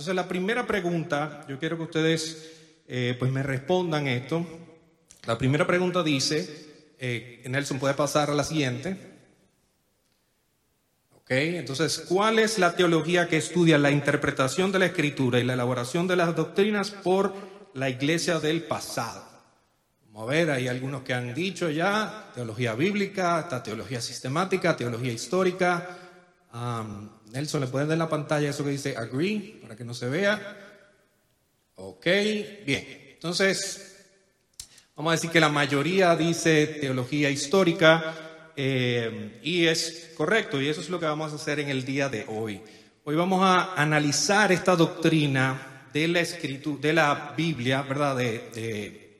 Entonces la primera pregunta, yo quiero que ustedes eh, pues me respondan esto. La primera pregunta dice, eh, Nelson puede pasar a la siguiente. Ok, entonces, ¿cuál es la teología que estudia la interpretación de la escritura y la elaboración de las doctrinas por la iglesia del pasado? Vamos a ver, hay algunos que han dicho ya, teología bíblica, teología sistemática, teología histórica. Nelson, ¿le pueden dar la pantalla eso que dice agree para que no se vea? Ok, bien. Entonces, vamos a decir que la mayoría dice teología histórica eh, y es correcto y eso es lo que vamos a hacer en el día de hoy. Hoy vamos a analizar esta doctrina de la escritura, de la Biblia, ¿verdad? De,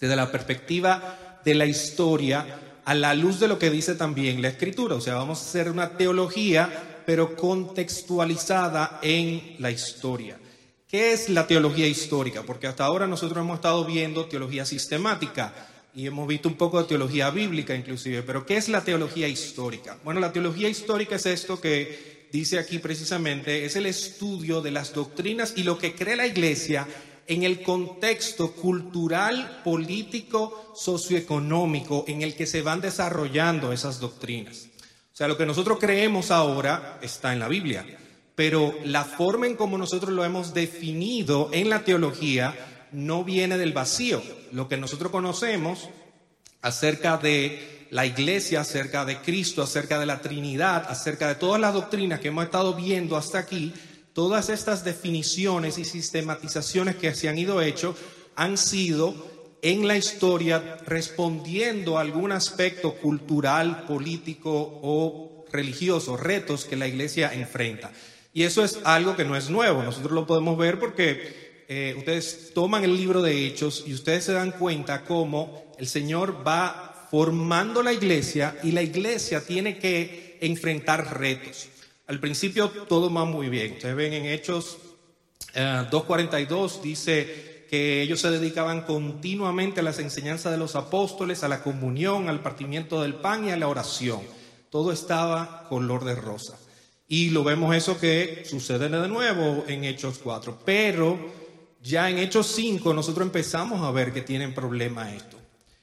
desde la perspectiva de la historia a la luz de lo que dice también la escritura. O sea, vamos a hacer una teología, pero contextualizada en la historia. ¿Qué es la teología histórica? Porque hasta ahora nosotros hemos estado viendo teología sistemática y hemos visto un poco de teología bíblica inclusive, pero ¿qué es la teología histórica? Bueno, la teología histórica es esto que dice aquí precisamente, es el estudio de las doctrinas y lo que cree la iglesia en el contexto cultural, político, socioeconómico en el que se van desarrollando esas doctrinas. Sea, lo que nosotros creemos ahora está en la Biblia pero la forma en como nosotros lo hemos definido en la teología no viene del vacío. Lo que nosotros conocemos acerca de la iglesia, acerca de Cristo, acerca de la Trinidad, acerca de todas las doctrinas que hemos estado viendo hasta aquí, todas estas definiciones y sistematizaciones que se han ido hecho han sido en la historia respondiendo a algún aspecto cultural, político o religioso, retos que la iglesia enfrenta. Y eso es algo que no es nuevo, nosotros lo podemos ver porque eh, ustedes toman el libro de Hechos y ustedes se dan cuenta cómo el Señor va formando la iglesia y la iglesia tiene que enfrentar retos. Al principio todo va muy bien. Ustedes ven en Hechos 2.42 eh, dice que ellos se dedicaban continuamente a las enseñanzas de los apóstoles, a la comunión, al partimiento del pan y a la oración. Todo estaba color de rosa. Y lo vemos eso que sucede de nuevo en Hechos 4. Pero ya en Hechos 5 nosotros empezamos a ver que tienen problemas esto.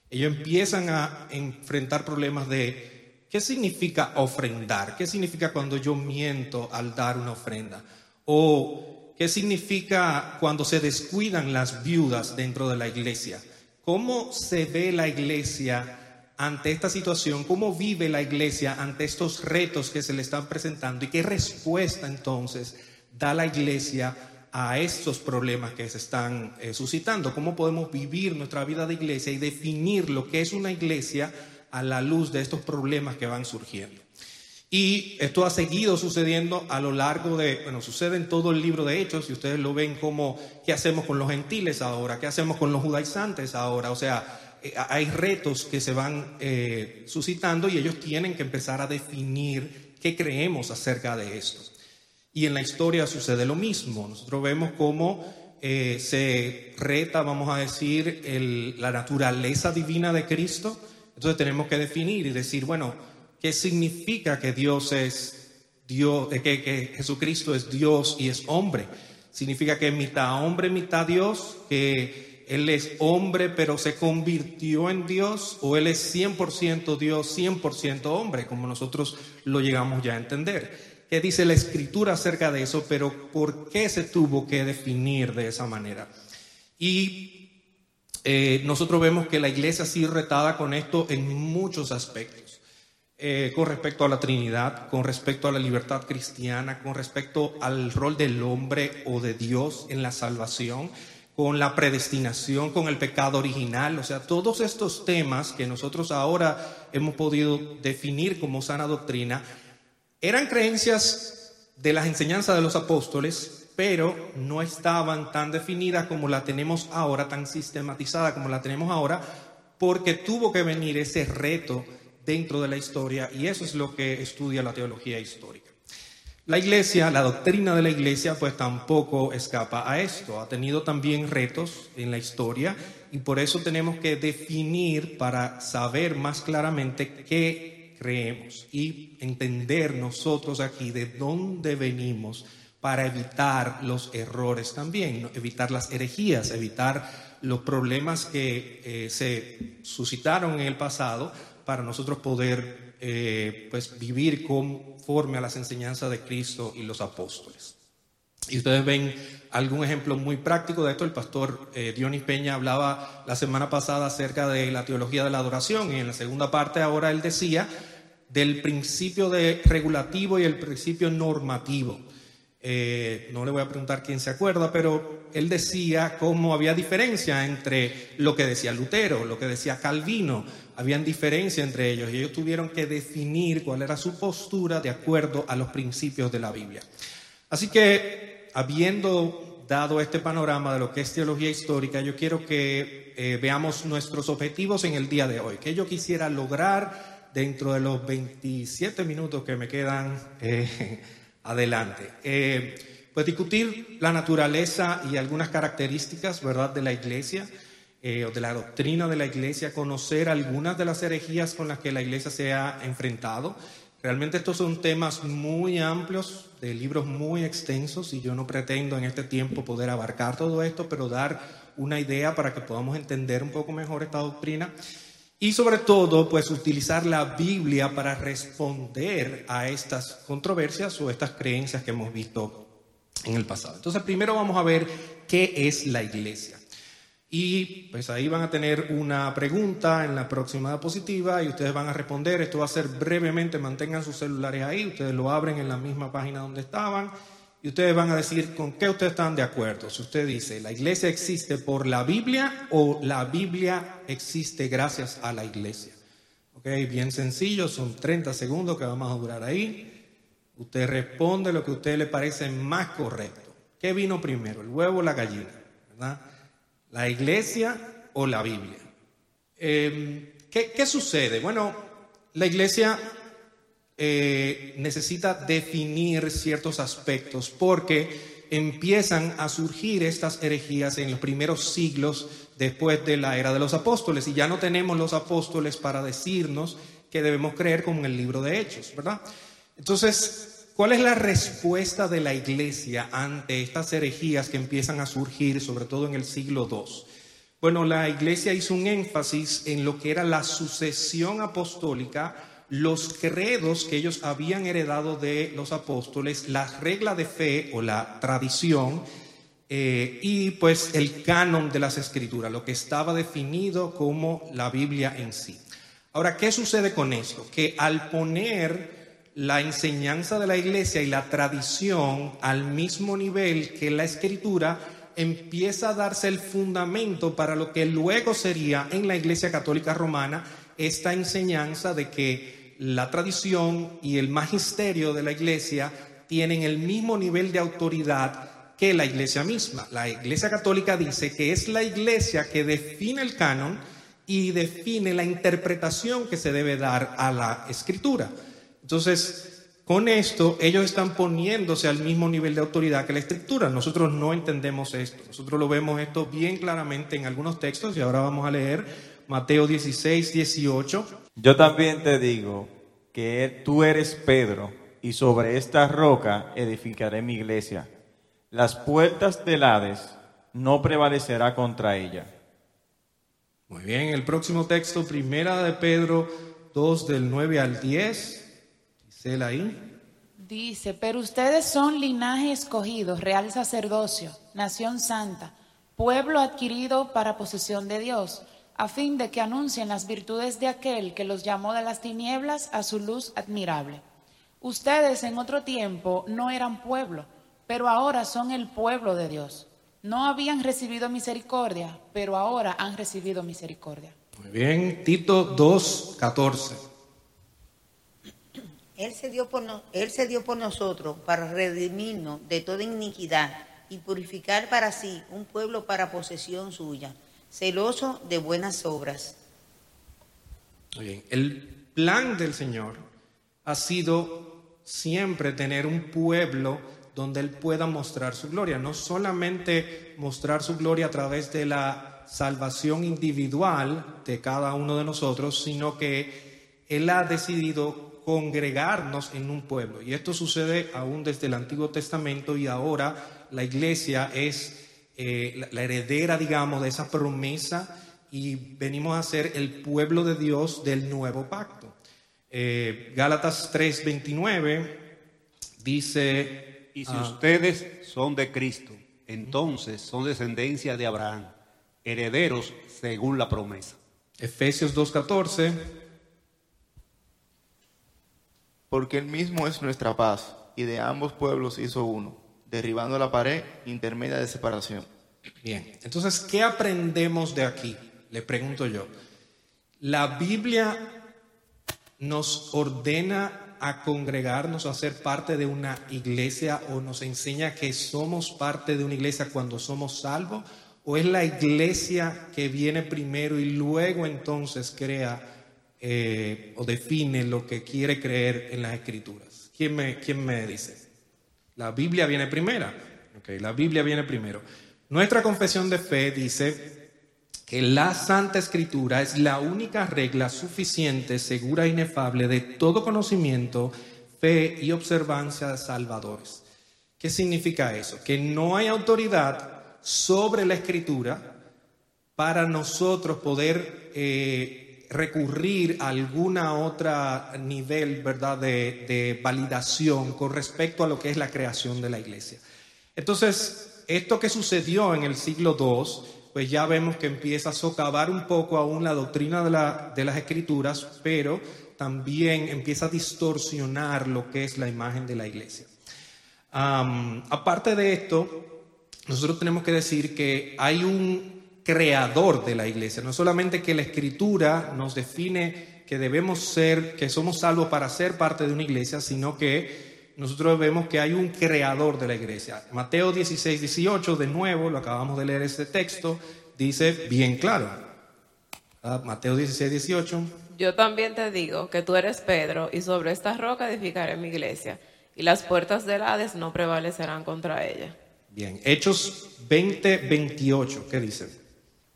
Ellos empiezan a enfrentar problemas de qué significa ofrendar, qué significa cuando yo miento al dar una ofrenda, o qué significa cuando se descuidan las viudas dentro de la iglesia. ¿Cómo se ve la iglesia ante esta situación, cómo vive la iglesia ante estos retos que se le están presentando y qué respuesta entonces da la iglesia a estos problemas que se están eh, suscitando, cómo podemos vivir nuestra vida de iglesia y definir lo que es una iglesia a la luz de estos problemas que van surgiendo. Y esto ha seguido sucediendo a lo largo de, bueno, sucede en todo el libro de Hechos, y ustedes lo ven como, ¿qué hacemos con los gentiles ahora? ¿Qué hacemos con los judaizantes ahora? O sea, eh, hay retos que se van eh, suscitando y ellos tienen que empezar a definir qué creemos acerca de esto. Y en la historia sucede lo mismo. Nosotros vemos cómo eh, se reta, vamos a decir, la naturaleza divina de Cristo. Entonces tenemos que definir y decir, bueno, ¿qué significa que Dios es Dios, que, que Jesucristo es Dios y es hombre? Significa que es mitad hombre, mitad Dios, que él es hombre pero se convirtió en Dios o Él es 100% Dios, 100% hombre, como nosotros lo llegamos ya a entender. ¿Qué dice la escritura acerca de eso? Pero ¿por qué se tuvo que definir de esa manera? Y eh, nosotros vemos que la iglesia ha sido retada con esto en muchos aspectos. Eh, con respecto a la Trinidad, con respecto a la libertad cristiana, con respecto al rol del hombre o de Dios en la salvación con la predestinación, con el pecado original, o sea, todos estos temas que nosotros ahora hemos podido definir como sana doctrina, eran creencias de las enseñanzas de los apóstoles, pero no estaban tan definidas como la tenemos ahora, tan sistematizada como la tenemos ahora, porque tuvo que venir ese reto dentro de la historia y eso es lo que estudia la teología histórica. La iglesia, la doctrina de la iglesia, pues tampoco escapa a esto. Ha tenido también retos en la historia y por eso tenemos que definir para saber más claramente qué creemos y entender nosotros aquí de dónde venimos para evitar los errores también, evitar las herejías, evitar los problemas que eh, se suscitaron en el pasado para nosotros poder eh, pues vivir conforme a las enseñanzas de Cristo y los apóstoles. Y ustedes ven algún ejemplo muy práctico de esto. El pastor eh, Dionis Peña hablaba la semana pasada acerca de la teología de la adoración y en la segunda parte ahora él decía del principio regulativo y el principio normativo. Eh, no le voy a preguntar quién se acuerda, pero él decía cómo había diferencia entre lo que decía Lutero, lo que decía Calvino, habían diferencia entre ellos y ellos tuvieron que definir cuál era su postura de acuerdo a los principios de la Biblia. Así que, habiendo dado este panorama de lo que es teología histórica, yo quiero que eh, veamos nuestros objetivos en el día de hoy, que yo quisiera lograr dentro de los 27 minutos que me quedan eh, adelante. Eh, pues discutir la naturaleza y algunas características, ¿verdad?, de la iglesia eh, o de la doctrina de la iglesia, conocer algunas de las herejías con las que la iglesia se ha enfrentado. Realmente estos son temas muy amplios, de libros muy extensos, y yo no pretendo en este tiempo poder abarcar todo esto, pero dar una idea para que podamos entender un poco mejor esta doctrina. Y sobre todo, pues utilizar la Biblia para responder a estas controversias o estas creencias que hemos visto en el pasado. Entonces, primero vamos a ver qué es la iglesia. Y pues ahí van a tener una pregunta en la próxima diapositiva y ustedes van a responder. Esto va a ser brevemente, mantengan sus celulares ahí, ustedes lo abren en la misma página donde estaban y ustedes van a decir con qué ustedes están de acuerdo. Si usted dice, la iglesia existe por la Biblia o la Biblia existe gracias a la iglesia. Ok, bien sencillo, son 30 segundos que vamos a durar ahí. Usted responde lo que a usted le parece más correcto. ¿Qué vino primero, el huevo o la gallina? ¿Verdad? ¿La iglesia o la Biblia? Em, ¿qué, ¿Qué sucede? Bueno, la iglesia eh, necesita definir ciertos aspectos porque empiezan a surgir estas herejías en los primeros siglos después de la era de los apóstoles y ya no tenemos los apóstoles para decirnos que debemos creer como en el libro de Hechos, ¿verdad? Entonces, ¿cuál es la respuesta de la iglesia ante estas herejías que empiezan a surgir, sobre todo en el siglo II? Bueno, la iglesia hizo un énfasis en lo que era la sucesión apostólica los credos que ellos habían heredado de los apóstoles, las reglas de fe o la tradición eh, y pues el canon de las escrituras, lo que estaba definido como la Biblia en sí. Ahora, ¿qué sucede con esto? Que al poner la enseñanza de la iglesia y la tradición al mismo nivel que la escritura, empieza a darse el fundamento para lo que luego sería en la iglesia católica romana esta enseñanza de que la tradición y el magisterio de la iglesia tienen el mismo nivel de autoridad que la iglesia misma. La iglesia católica dice que es la iglesia que define el canon y define la interpretación que se debe dar a la escritura. Entonces, con esto, ellos están poniéndose al mismo nivel de autoridad que la escritura. Nosotros no entendemos esto. Nosotros lo vemos esto bien claramente en algunos textos y ahora vamos a leer Mateo 16, 18. Yo también te digo que tú eres Pedro y sobre esta roca edificaré mi iglesia. Las puertas del Hades no prevalecerá contra ella. Muy bien, el próximo texto, primera de Pedro 2 del 9 al 10. Dice ahí. Dice, pero ustedes son linaje escogido, real sacerdocio, nación santa, pueblo adquirido para posesión de Dios a fin de que anuncien las virtudes de aquel que los llamó de las tinieblas a su luz admirable. Ustedes en otro tiempo no eran pueblo, pero ahora son el pueblo de Dios. No habían recibido misericordia, pero ahora han recibido misericordia. Muy bien, Tito 2.14. Él se, dio por él se dio por nosotros para redimirnos de toda iniquidad y purificar para sí un pueblo para posesión suya celoso de buenas obras. el plan del Señor ha sido siempre tener un pueblo donde Él pueda mostrar su gloria, no solamente mostrar su gloria a través de la salvación individual de cada uno de nosotros, sino que Él ha decidido congregarnos en un pueblo. Y esto sucede aún desde el Antiguo Testamento y ahora la iglesia es eh, la, la heredera, digamos, de esa promesa y venimos a ser el pueblo de Dios del nuevo pacto. Eh, Gálatas 3:29 dice, Y si ah, ustedes son de Cristo, entonces son descendencia de Abraham, herederos según la promesa. Efesios 2:14, Porque Él mismo es nuestra paz, y de ambos pueblos hizo uno, derribando la pared intermedia de separación. Bien, entonces, ¿qué aprendemos de aquí? Le pregunto yo. La Biblia nos ordena a congregarnos, a ser parte de una iglesia o nos enseña que somos parte de una iglesia cuando somos salvos o es la iglesia que viene primero y luego entonces crea eh, o define lo que quiere creer en las escrituras. ¿Quién me, quién me dice? La Biblia viene primera. Ok, la Biblia viene primero. Nuestra confesión de fe dice que la Santa Escritura es la única regla suficiente, segura e inefable de todo conocimiento, fe y observancia de salvadores. ¿Qué significa eso? Que no hay autoridad sobre la Escritura para nosotros poder eh, recurrir a alguna otra nivel, ¿verdad?, de, de validación con respecto a lo que es la creación de la iglesia. Entonces, esto que sucedió en el siglo II, pues ya vemos que empieza a socavar un poco aún la doctrina de, la- de las escrituras, pero también empieza a distorsionar lo que es la imagen de la iglesia. Aparte de esto, nosotros tenemos que decir que hay un creador de la iglesia, no solamente que la escritura nos define que debemos ser, que somos salvos para ser parte de una iglesia, sino que nosotros vemos que hay un creador de la iglesia. Mateo 16, 18, de nuevo, lo acabamos de leer este texto, dice bien claro. Ah, Mateo 16, 18. Yo también te digo que tú eres Pedro, y sobre esta roca edificaré mi iglesia, y las puertas del Hades no prevalecerán contra ella. Bien, Hechos 20, 28, ¿qué dice?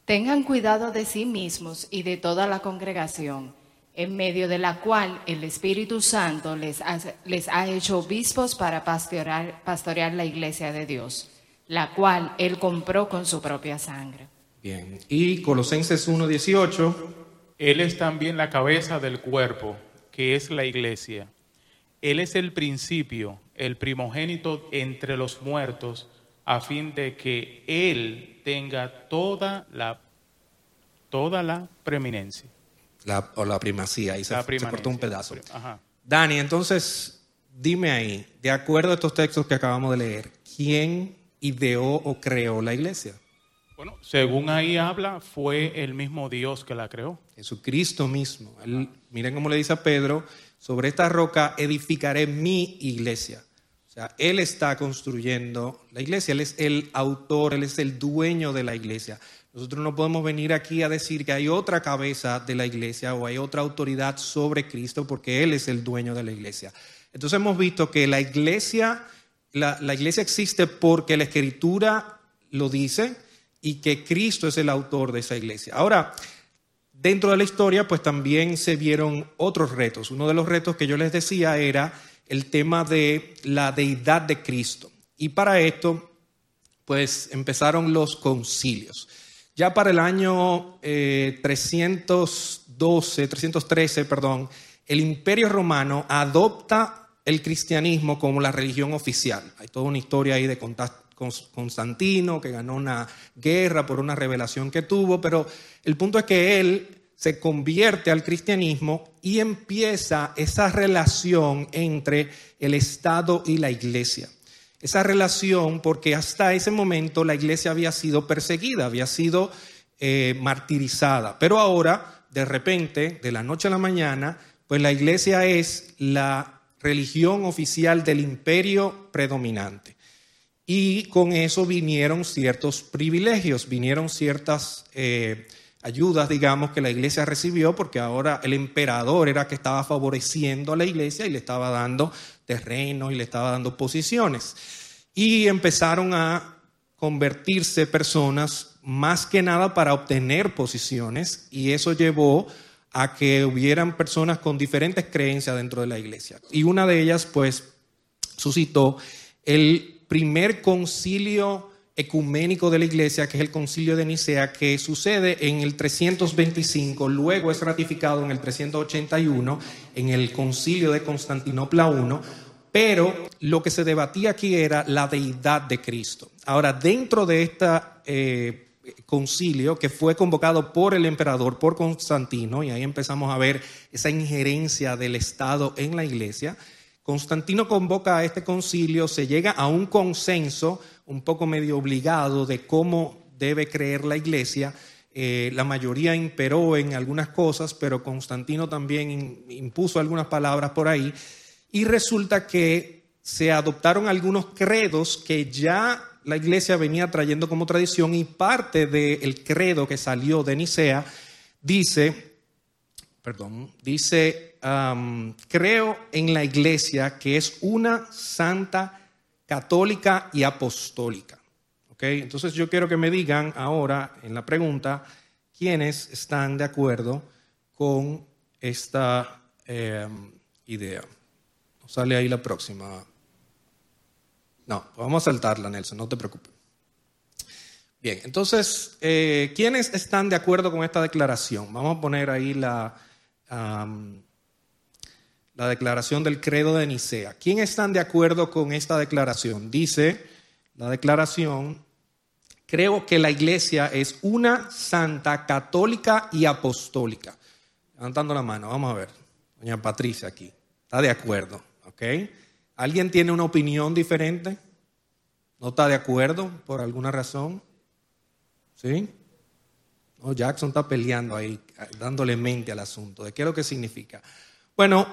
Tengan cuidado de sí mismos y de toda la congregación, en medio de la cual el Espíritu Santo les ha, les ha hecho obispos para pastorear, pastorear la iglesia de Dios, la cual Él compró con su propia sangre. Bien, y Colosenses 1, 18. Él es también la cabeza del cuerpo, que es la iglesia. Él es el principio, el primogénito entre los muertos, a fin de que Él tenga toda la, toda la preeminencia. La, o la primacía, ahí se, La se cortó un pedazo. Ajá. Dani, entonces, dime ahí, de acuerdo a estos textos que acabamos de leer, ¿quién ideó o creó la iglesia? Bueno, según ahí habla, fue el mismo Dios que la creó. Jesucristo mismo. Él- miren cómo le dice a Pedro, sobre esta roca edificaré mi iglesia. Él está construyendo la iglesia, Él es el autor, Él es el dueño de la iglesia. Nosotros no podemos venir aquí a decir que hay otra cabeza de la iglesia o hay otra autoridad sobre Cristo porque Él es el dueño de la iglesia. Entonces hemos visto que la iglesia, la iglesia existe porque la escritura lo dice y que Cristo es el autor de esa iglesia. Ahora, Dentro de la historia, pues también se vieron otros retos. Uno de los retos que yo les decía era el tema de la deidad de Cristo. Y para esto, pues empezaron los concilios. Ya para el año eh, 312, 313, perdón, el Imperio Romano adopta el cristianismo como la religión oficial. Hay toda una historia ahí de Constantino, que ganó una guerra por una revelación que tuvo, pero el punto es que él se convierte al cristianismo y empieza esa relación entre el Estado y la iglesia. Esa relación porque hasta ese momento la iglesia había sido perseguida, había sido eh, martirizada, pero ahora, de repente, de la noche a la mañana, pues la iglesia es la religión oficial del imperio predominante. Y con eso vinieron ciertos privilegios, vinieron ciertas eh, ayudas, digamos, que la iglesia recibió, porque ahora el emperador era que estaba favoreciendo a la iglesia y le estaba dando terrenos y le estaba dando posiciones. Y empezaron a convertirse personas más que nada para obtener posiciones y eso llevó a que hubieran personas con diferentes creencias dentro de la iglesia. Y una de ellas, pues, suscitó el primer concilio ecuménico de la iglesia, que es el concilio de Nicea, que sucede en el 325, luego es ratificado en el 381, en el concilio de Constantinopla I, pero lo que se debatía aquí era la deidad de Cristo. Ahora, dentro de este concilio que fue convocado por el emperador, por Constantino, y ahí empezamos a ver esa injerencia del Estado en la iglesia, Constantino convoca a este concilio, se llega a un consenso un poco medio obligado de cómo debe creer la iglesia. Eh, la mayoría imperó en algunas cosas, pero Constantino también impuso algunas palabras por ahí. Y resulta que se adoptaron algunos credos que ya la iglesia venía trayendo como tradición y parte del credo que salió de Nicea dice, perdón, dice, creo en la iglesia que es una santa, católica y apostólica. ¿Okay? Entonces yo quiero que me digan ahora en la pregunta quiénes están de acuerdo con esta em, idea. Sale ahí la próxima. No, vamos a saltarla, Nelson, no te preocupes. Bien, entonces, eh, ¿quiénes están de acuerdo con esta declaración? Vamos a poner ahí la, la declaración del credo de Nicea. ¿Quién están de acuerdo con esta declaración? Dice la declaración, creo que la iglesia es una santa, católica y apostólica. Levantando la mano, vamos a ver. Doña Patricia aquí, está de acuerdo, ¿ok? ¿Alguien tiene una opinión diferente? ¿No está de acuerdo por alguna razón? ¿Sí? No, Jackson está peleando ahí, dándole mente al asunto. ¿De qué es lo que significa? Bueno,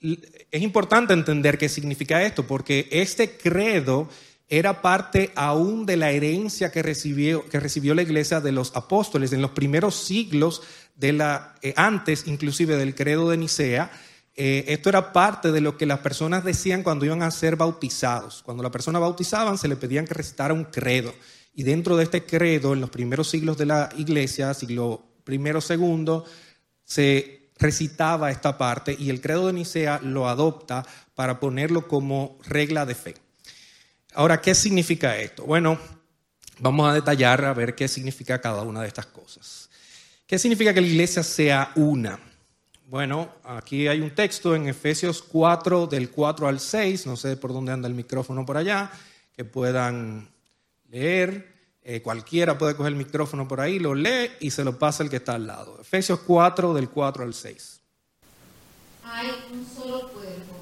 es importante entender qué significa esto, porque este credo era parte aún de la herencia que recibió, que recibió la iglesia de los apóstoles en los primeros siglos de la, eh, antes inclusive del credo de Nicea. Eh, esto era parte de lo que las personas decían cuando iban a ser bautizados. Cuando la persona bautizaban se le pedían que recitara un credo. Y dentro de este credo, en los primeros siglos de la iglesia, siglo primero, segundo, se recitaba esta parte y el credo de Nicea lo adopta para ponerlo como regla de fe. Ahora, ¿qué significa esto? Bueno, vamos a detallar a ver qué significa cada una de estas cosas. ¿Qué significa que la iglesia sea una? Bueno, aquí hay un texto en Efesios 4, del 4 al 6, no sé por dónde anda el micrófono por allá, que puedan leer. Eh, cualquiera puede coger el micrófono por ahí, lo lee y se lo pasa el que está al lado. Efesios 4, del 4 al 6. Hay un solo cuerpo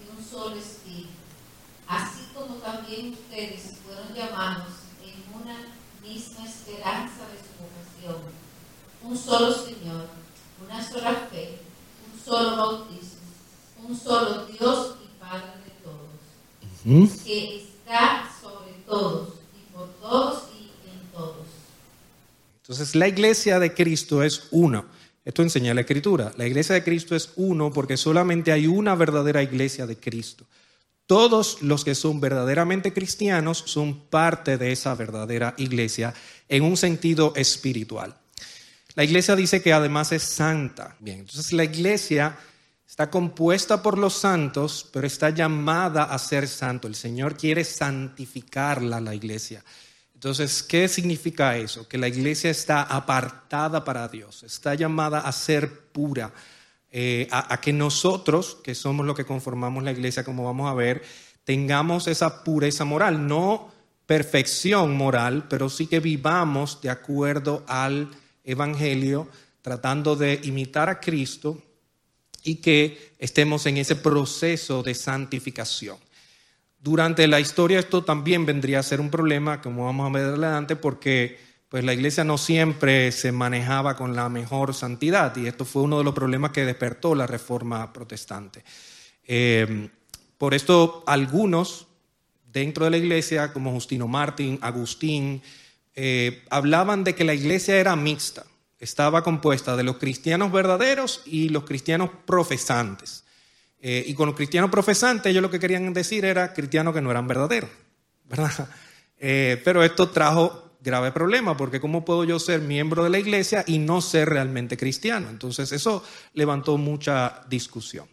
y un solo espíritu, así como también ustedes fueron llamados en una misma esperanza de su vocación. Un solo Señor, una sola fe, un solo bautismo, un solo Dios y Padre de todos, que está sobre todos y por todos entonces, la iglesia de Cristo es uno. Esto enseña la Escritura. La iglesia de Cristo es uno porque solamente hay una verdadera iglesia de Cristo. Todos los que son verdaderamente cristianos son parte de esa verdadera iglesia en un sentido espiritual. La iglesia dice que además es santa. Bien, entonces la iglesia está compuesta por los santos, pero está llamada a ser santo. El Señor quiere santificarla, la iglesia. Entonces, ¿qué significa eso? Que la iglesia está apartada para Dios, está llamada a ser pura, eh, a, que nosotros, que somos los que conformamos la iglesia, como vamos a ver, tengamos esa pureza moral, no perfección moral, pero sí que vivamos de acuerdo al Evangelio, tratando de imitar a Cristo y que estemos en ese proceso de santificación. Durante la historia esto también vendría a ser un problema, como vamos a ver adelante, porque pues la iglesia no siempre se manejaba con la mejor santidad y esto fue uno de los problemas que despertó la reforma protestante. Eh, por esto algunos dentro de la iglesia, como Justino Martín, Agustín, eh, hablaban de que la iglesia era mixta, estaba compuesta de los cristianos verdaderos y los cristianos profesantes. Eh, y con los cristianos profesantes, ellos lo que querían decir era cristianos que no eran verdaderos, ¿verdad? Eh, pero esto trajo grave problema, porque ¿cómo puedo yo ser miembro de la iglesia y no ser realmente cristiano? Entonces eso levantó mucha discusión.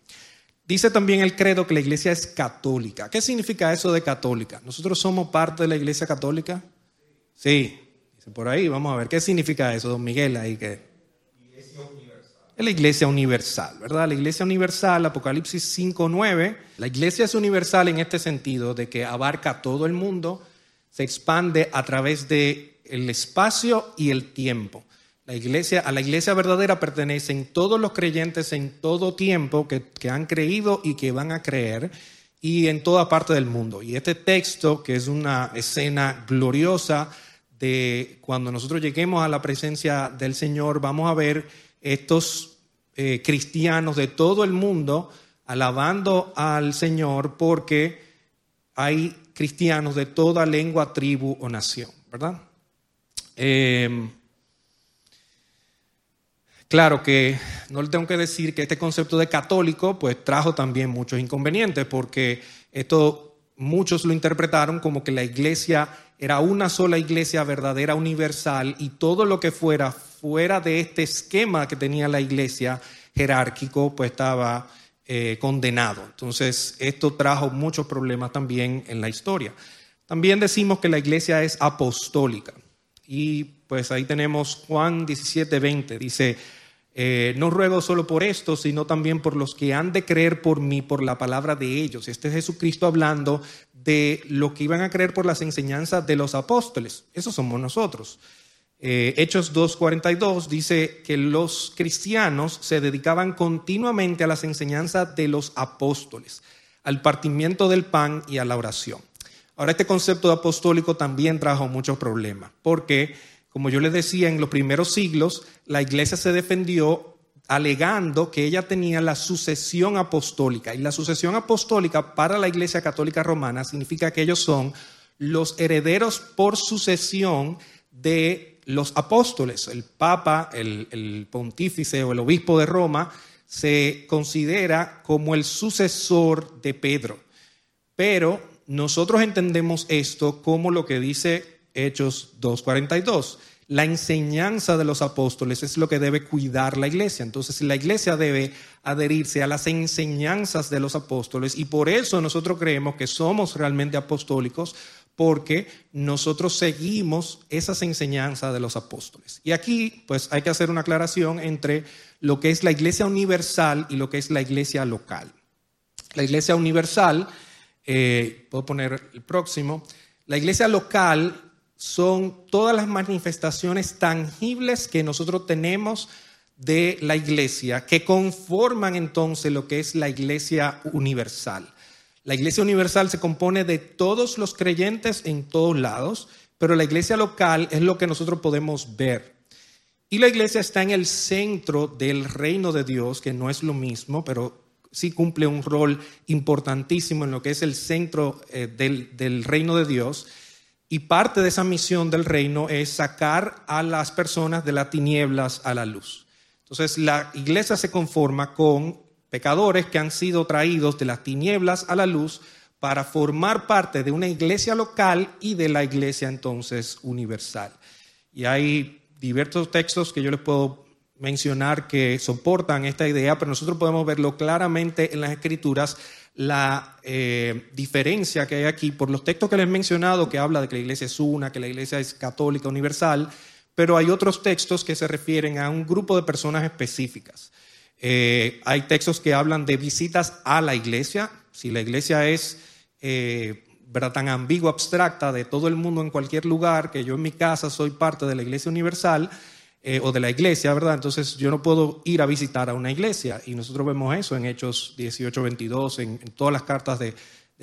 Dice también el credo que la iglesia es católica. ¿Qué significa eso de católica? ¿Nosotros somos parte de la iglesia católica? Sí, dice por ahí, vamos a ver, ¿qué significa eso, don Miguel? Ahí que... Es la iglesia universal, ¿verdad? La iglesia universal, Apocalipsis 5.9, la iglesia es universal en este sentido de que abarca todo el mundo, se expande a través de el espacio y el tiempo. La iglesia, a la iglesia verdadera pertenecen todos los creyentes en todo tiempo que han creído y que van a creer y en toda parte del mundo. Y este texto, que es una escena gloriosa de cuando nosotros lleguemos a la presencia del Señor, vamos a ver estos eh, cristianos de todo el mundo alabando al Señor porque hay cristianos de toda lengua, tribu o nación, ¿verdad? Eh, Claro que no le tengo que decir que este concepto de católico pues trajo también muchos inconvenientes porque esto muchos lo interpretaron como que la iglesia era una sola iglesia verdadera universal y todo lo que fuera fuera de este esquema que tenía la iglesia jerárquico pues estaba eh, condenado. Entonces esto trajo muchos problemas también en la historia. También decimos que la iglesia es apostólica y pues ahí tenemos Juan 17, 20, dice, eh, no ruego solo por esto, sino también por los que han de creer por mí, por la palabra de ellos. Este es Jesucristo hablando de lo que iban a creer por las enseñanzas de los apóstoles. Esos somos nosotros. Eh, Hechos 2.42 dice que los cristianos se dedicaban continuamente a las enseñanzas de los apóstoles, al partimiento del pan y a la oración. Ahora, este concepto apostólico también trajo muchos problemas, porque como yo les decía, en los primeros siglos la iglesia se defendió alegando que ella tenía la sucesión apostólica. Y la sucesión apostólica para la iglesia católica romana significa que ellos son los herederos por sucesión de los apóstoles. El papa, el, pontífice o el obispo de Roma se considera como el sucesor de Pedro. Pero nosotros entendemos esto como lo que dice Hechos 2.42. La enseñanza de los apóstoles es lo que debe cuidar la iglesia. Entonces la iglesia debe adherirse a las enseñanzas de los apóstoles y por eso nosotros creemos que somos realmente apostólicos porque nosotros seguimos esas enseñanzas de los apóstoles. Y aquí pues hay que hacer una aclaración entre lo que es la iglesia universal y lo que es la iglesia local. La iglesia universal, eh, puedo poner el próximo, la iglesia local son todas las manifestaciones tangibles que nosotros tenemos de la iglesia, que conforman entonces lo que es la iglesia universal. La iglesia universal se compone de todos los creyentes en todos lados, pero la iglesia local es lo que nosotros podemos ver. Y la iglesia está en el centro del reino de Dios, que no es lo mismo, pero sí cumple un rol importantísimo en lo que es el centro eh, del, del reino de Dios. Y parte de esa misión del reino es sacar a las personas de las tinieblas a la luz. Entonces la iglesia se conforma con pecadores que han sido traídos de las tinieblas a la luz para formar parte de una iglesia local y de la iglesia entonces universal. Y hay diversos textos que yo les puedo mencionar que soportan esta idea, pero nosotros podemos verlo claramente en las escrituras la eh, diferencia que hay aquí por los textos que les he mencionado, que habla de que la iglesia es una, que la iglesia es católica universal, pero hay otros textos que se refieren a un grupo de personas específicas. Eh, hay textos que hablan de visitas a la iglesia. Si la iglesia es eh, tan ambigua, abstracta, de todo el mundo en cualquier lugar, que yo en mi casa soy parte de la iglesia universal, eh, o de la iglesia, ¿verdad? Entonces yo no puedo ir a visitar a una iglesia. Y nosotros vemos eso en Hechos 18, 22, en, todas las cartas de,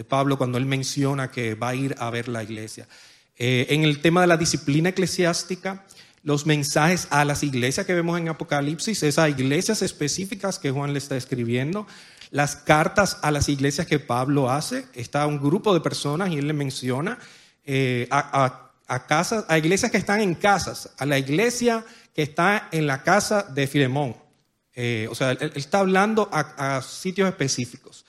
Pablo, cuando él menciona que va a ir a ver la iglesia. Eh, en el tema de la disciplina eclesiástica, los mensajes a las iglesias que vemos en Apocalipsis, esas iglesias específicas que Juan le está escribiendo, las cartas a las iglesias que Pablo hace, está un grupo de personas y él le menciona eh, a, casas, a iglesias que están en casas, a la iglesia que está en la casa de Filemón. Eh, o sea, él, está hablando a, sitios específicos.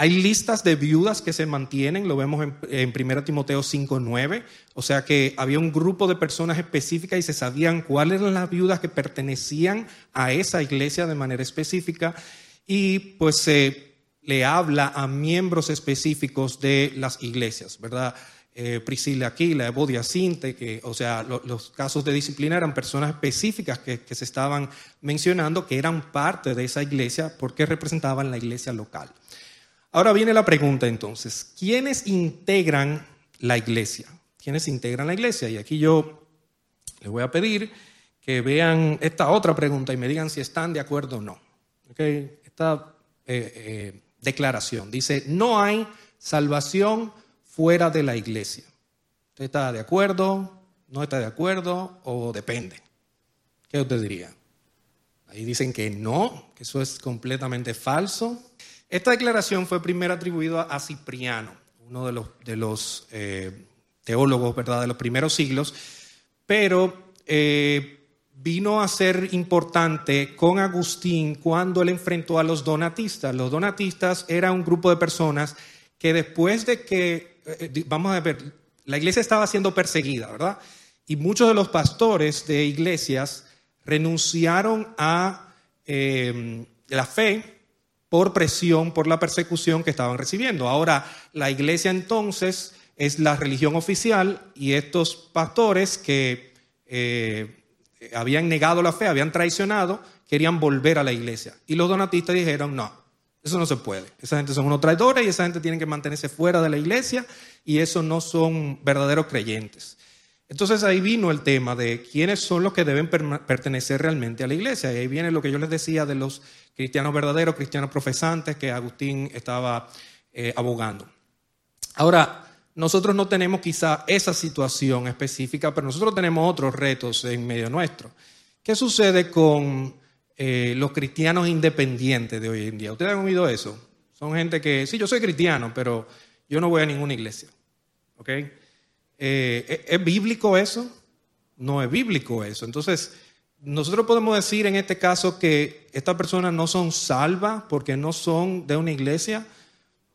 Hay listas de viudas que se mantienen, lo vemos en, en 1 Timoteo 5.9, o sea que había un grupo de personas específicas y se sabían cuáles eran las viudas que pertenecían a esa iglesia de manera específica y pues se le habla a miembros específicos de las iglesias, ¿verdad? Eh, Priscila Aquila, Evodia Sinte, que, o sea, lo- los casos de disciplina eran personas específicas que, que se estaban mencionando que eran parte de esa iglesia porque representaban la iglesia local. Ahora viene la pregunta entonces, ¿quiénes integran la iglesia? ¿Quiénes integran la iglesia? Y aquí yo les voy a pedir que vean esta otra pregunta y me digan si están de acuerdo o no. ¿Ok? Esta eh, eh, declaración dice, no hay salvación fuera de la iglesia. ¿Usted está de acuerdo? ¿No está de acuerdo? ¿O depende? ¿Qué usted diría? Ahí dicen que no, que eso es completamente falso. Esta declaración fue primero atribuida a Cipriano, uno de los, eh, teólogos ¿verdad? de los primeros siglos, pero eh, vino a ser importante con Agustín cuando él enfrentó a los donatistas. Los donatistas era un grupo de personas que después de que, eh, vamos a ver, la iglesia estaba siendo perseguida, ¿verdad? Y muchos de los pastores de iglesias renunciaron a la fe por presión, por la persecución que estaban recibiendo. Ahora, la iglesia entonces es la religión oficial y estos pastores que eh, habían negado la fe, habían traicionado, querían volver a la iglesia. Y los donatistas dijeron, no, eso no se puede. Esa gente son unos traidores y esa gente tiene que mantenerse fuera de la iglesia y eso no son verdaderos creyentes. Entonces ahí vino el tema de quiénes son los que deben pertenecer realmente a la iglesia. Y ahí viene lo que yo les decía de los cristianos verdaderos, cristianos profesantes que Agustín estaba eh, abogando. Ahora, nosotros no tenemos quizá esa situación específica, pero nosotros tenemos otros retos en medio nuestro. ¿Qué sucede con eh, los cristianos independientes de hoy en día? ¿Ustedes han oído eso? Son gente que, sí, yo soy cristiano, pero yo no voy a ninguna iglesia. ¿Ok? Eh, ¿es- ¿Es bíblico eso? No es bíblico eso. Entonces, nosotros podemos decir en este caso que estas personas no son salvas porque no son de una iglesia.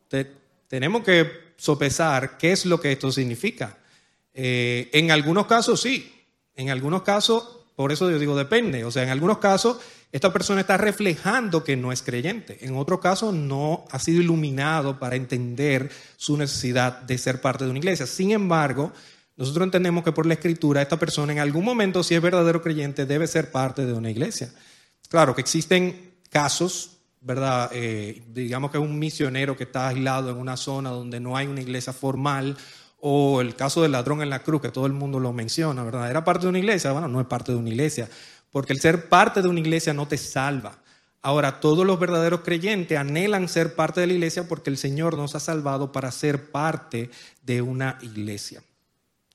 Te- tenemos que sopesar qué es lo que esto significa. Eh, en algunos casos sí, en algunos casos, por eso yo digo depende, o sea, en algunos casos esta persona está reflejando que no es creyente, en otros casos no ha sido iluminado para entender su necesidad de ser parte de una iglesia. Sin embargo, nosotros entendemos que por la escritura esta persona en algún momento, si es verdadero creyente, debe ser parte de una iglesia. Claro que existen casos, ¿verdad? Eh, digamos que un misionero que está aislado en una zona donde no hay una iglesia formal, o el caso del ladrón en la cruz, que todo el mundo lo menciona, ¿verdad? ¿Era parte de una iglesia? Bueno, no es parte de una iglesia, porque el ser parte de una iglesia no te salva. Ahora, todos los verdaderos creyentes anhelan ser parte de la iglesia porque el Señor nos ha salvado para ser parte de una iglesia.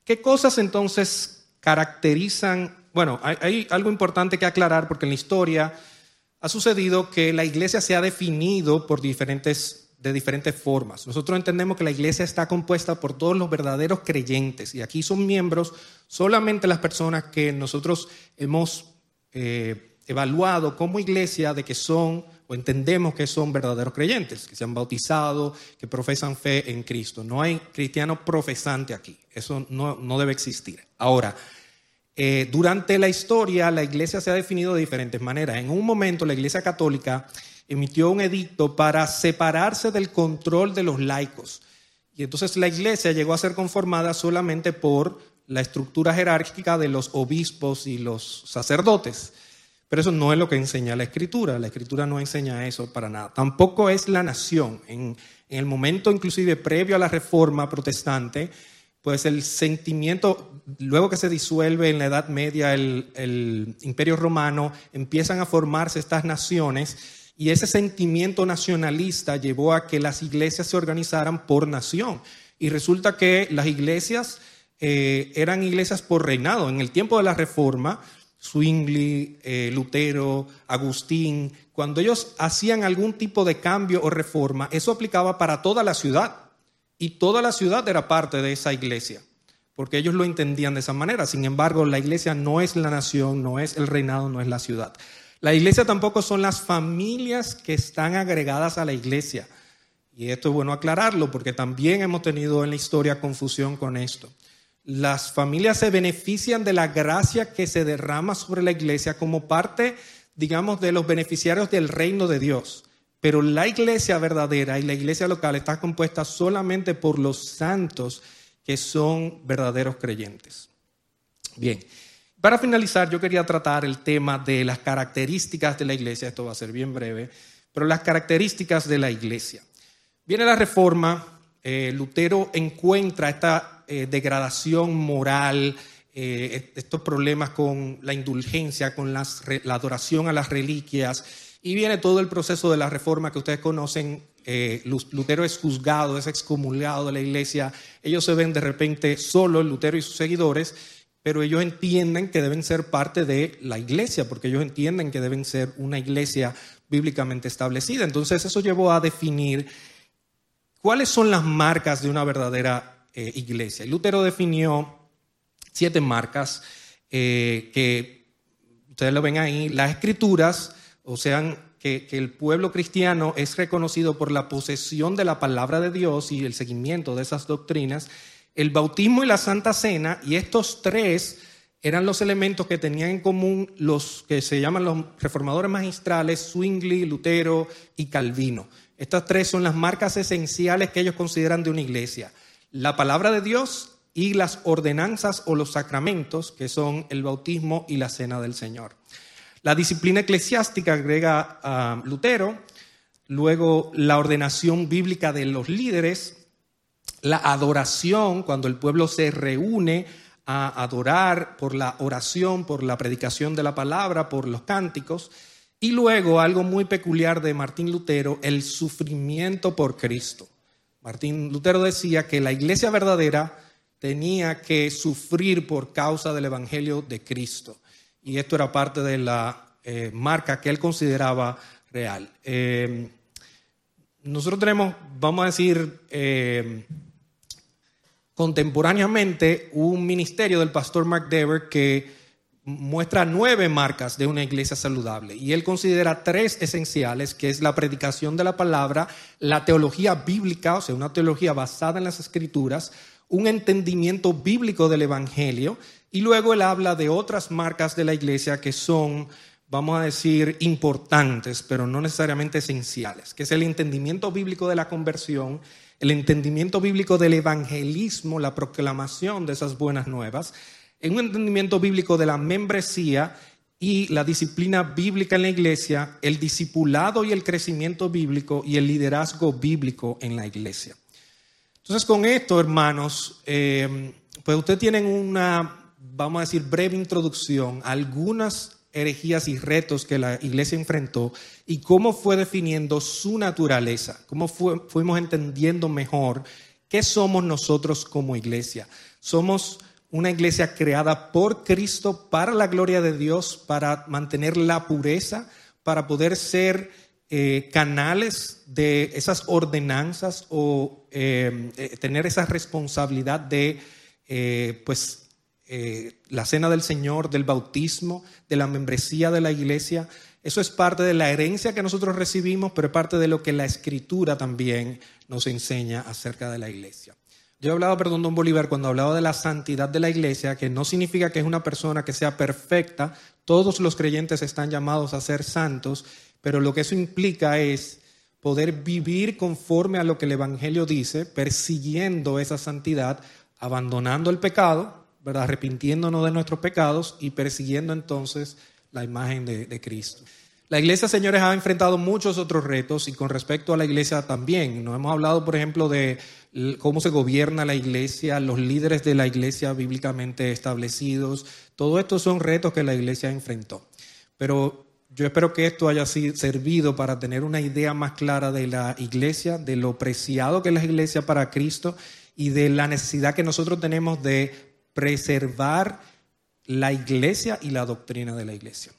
¿Qué cosas entonces caracterizan? Bueno, hay, hay algo importante que aclarar porque en la historia ha sucedido que la iglesia se ha definido por diferentes, de diferentes formas. Nosotros entendemos que la iglesia está compuesta por todos los verdaderos creyentes y aquí son miembros solamente las personas que nosotros hemos eh, evaluado como iglesia de que son o entendemos que son verdaderos creyentes, que se han bautizado, que profesan fe en Cristo. No hay cristiano profesante aquí, eso no, no debe existir. Ahora, eh, durante la historia la iglesia se ha definido de diferentes maneras. En un momento la iglesia católica emitió un edicto para separarse del control de los laicos. Y entonces la iglesia llegó a ser conformada solamente por la estructura jerárquica de los obispos y los sacerdotes. Pero eso no es lo que enseña la escritura. La escritura no enseña eso para nada. Tampoco es la nación. En, el momento inclusive previo a la reforma protestante, pues el sentimiento, luego que se disuelve en la Edad Media el, el Imperio Romano, empiezan a formarse estas naciones y ese sentimiento nacionalista llevó a que las iglesias se organizaran por nación. Y resulta que las iglesias eh, eran iglesias por reinado. En el tiempo de la Reforma, Zwingli, eh, Lutero, Agustín, cuando ellos hacían algún tipo de cambio o reforma, eso aplicaba para toda la ciudad. Y toda la ciudad era parte de esa iglesia, porque ellos lo entendían de esa manera. Sin embargo, la iglesia no es la nación, no es el reinado, no es la ciudad. La iglesia tampoco son las familias que están agregadas a la iglesia. Y esto es bueno aclararlo porque también hemos tenido en la historia confusión con esto. Las familias se benefician de la gracia que se derrama sobre la iglesia como parte, digamos, de los beneficiarios del reino de Dios. Pero la iglesia verdadera y la iglesia local está compuesta solamente por los santos que son verdaderos creyentes. Bien, para finalizar yo quería tratar el tema de las características de la iglesia, esto va a ser bien breve, pero las características de la iglesia. Viene la reforma, eh, Lutero encuentra esta eh, degradación moral, eh, estos problemas con la indulgencia, con la adoración a las reliquias, y viene todo el proceso de la reforma que ustedes conocen. Lutero es juzgado, es excomulgado de la iglesia. Ellos se ven de repente solo, Lutero y sus seguidores, pero ellos entienden que deben ser parte de la iglesia, porque ellos entienden que deben ser una iglesia bíblicamente establecida. Entonces eso llevó a definir cuáles son las marcas de una verdadera eh, iglesia. Lutero definió siete marcas eh, que ustedes lo ven ahí, las escrituras, o sea, que, el pueblo cristiano es reconocido por la posesión de la palabra de Dios y el seguimiento de esas doctrinas, el bautismo y la santa cena, y estos tres eran los elementos que tenían en común los que se llaman los reformadores magistrales, Zwingli, Lutero y Calvino. Estas tres son las marcas esenciales que ellos consideran de una iglesia. La palabra de Dios y las ordenanzas o los sacramentos, que son el bautismo y la cena del Señor. La disciplina eclesiástica agrega a Lutero, luego la ordenación bíblica de los líderes, la adoración, cuando el pueblo se reúne a adorar por la oración, por la predicación de la palabra, por los cánticos. Y luego algo muy peculiar de Martín Lutero, el sufrimiento por Cristo. Martín Lutero decía que la iglesia verdadera tenía que sufrir por causa del Evangelio de Cristo. Y esto era parte de la eh, marca que él consideraba real. Eh, nosotros tenemos, vamos a decir, eh, contemporáneamente un ministerio del pastor Mark Dever que muestra nueve marcas de una iglesia saludable. Y él considera tres esenciales, que es la predicación de la palabra, la teología bíblica, o sea, una teología basada en las escrituras, un entendimiento bíblico del evangelio y luego él habla de otras marcas de la iglesia que son, vamos a decir, importantes, pero no necesariamente esenciales, que es el entendimiento bíblico de la conversión, el entendimiento bíblico del evangelismo, la proclamación de esas buenas nuevas, en un entendimiento bíblico de la membresía y la disciplina bíblica en la iglesia, el discipulado y el crecimiento bíblico y el liderazgo bíblico en la iglesia. Entonces, con esto, hermanos, eh, pues ustedes tienen una, vamos a decir, breve introducción algunas herejías y retos que la iglesia enfrentó y cómo fue definiendo su naturaleza, cómo fuimos entendiendo mejor qué somos nosotros como iglesia. Somos una iglesia creada por Cristo para la gloria de Dios, para mantener la pureza, para poder ser eh, canales de esas ordenanzas o eh, eh, tener esa responsabilidad de pues eh, la cena del Señor, del bautismo, de la membresía de la iglesia. Eso es parte de la herencia que nosotros recibimos, pero es parte de lo que la escritura también nos enseña acerca de la iglesia. Yo he hablado, perdón, don Bolívar, cuando hablaba de la santidad de la iglesia, que no significa que es una persona que sea perfecta, todos los creyentes están llamados a ser santos, pero lo que eso implica es poder vivir conforme a lo que el Evangelio dice, persiguiendo esa santidad, abandonando el pecado, arrepintiéndonos de nuestros pecados y persiguiendo entonces la imagen de, Cristo. La iglesia, señores, ha enfrentado muchos otros retos y con respecto a la iglesia también. Nos hemos hablado, por ejemplo, de cómo se gobierna la iglesia, los líderes de la iglesia bíblicamente establecidos. Todo esto son retos que la iglesia enfrentó. Pero yo espero que esto haya servido para tener una idea más clara de la iglesia, de lo preciado que es la iglesia para Cristo y de la necesidad que nosotros tenemos de preservar la iglesia y la doctrina de la iglesia.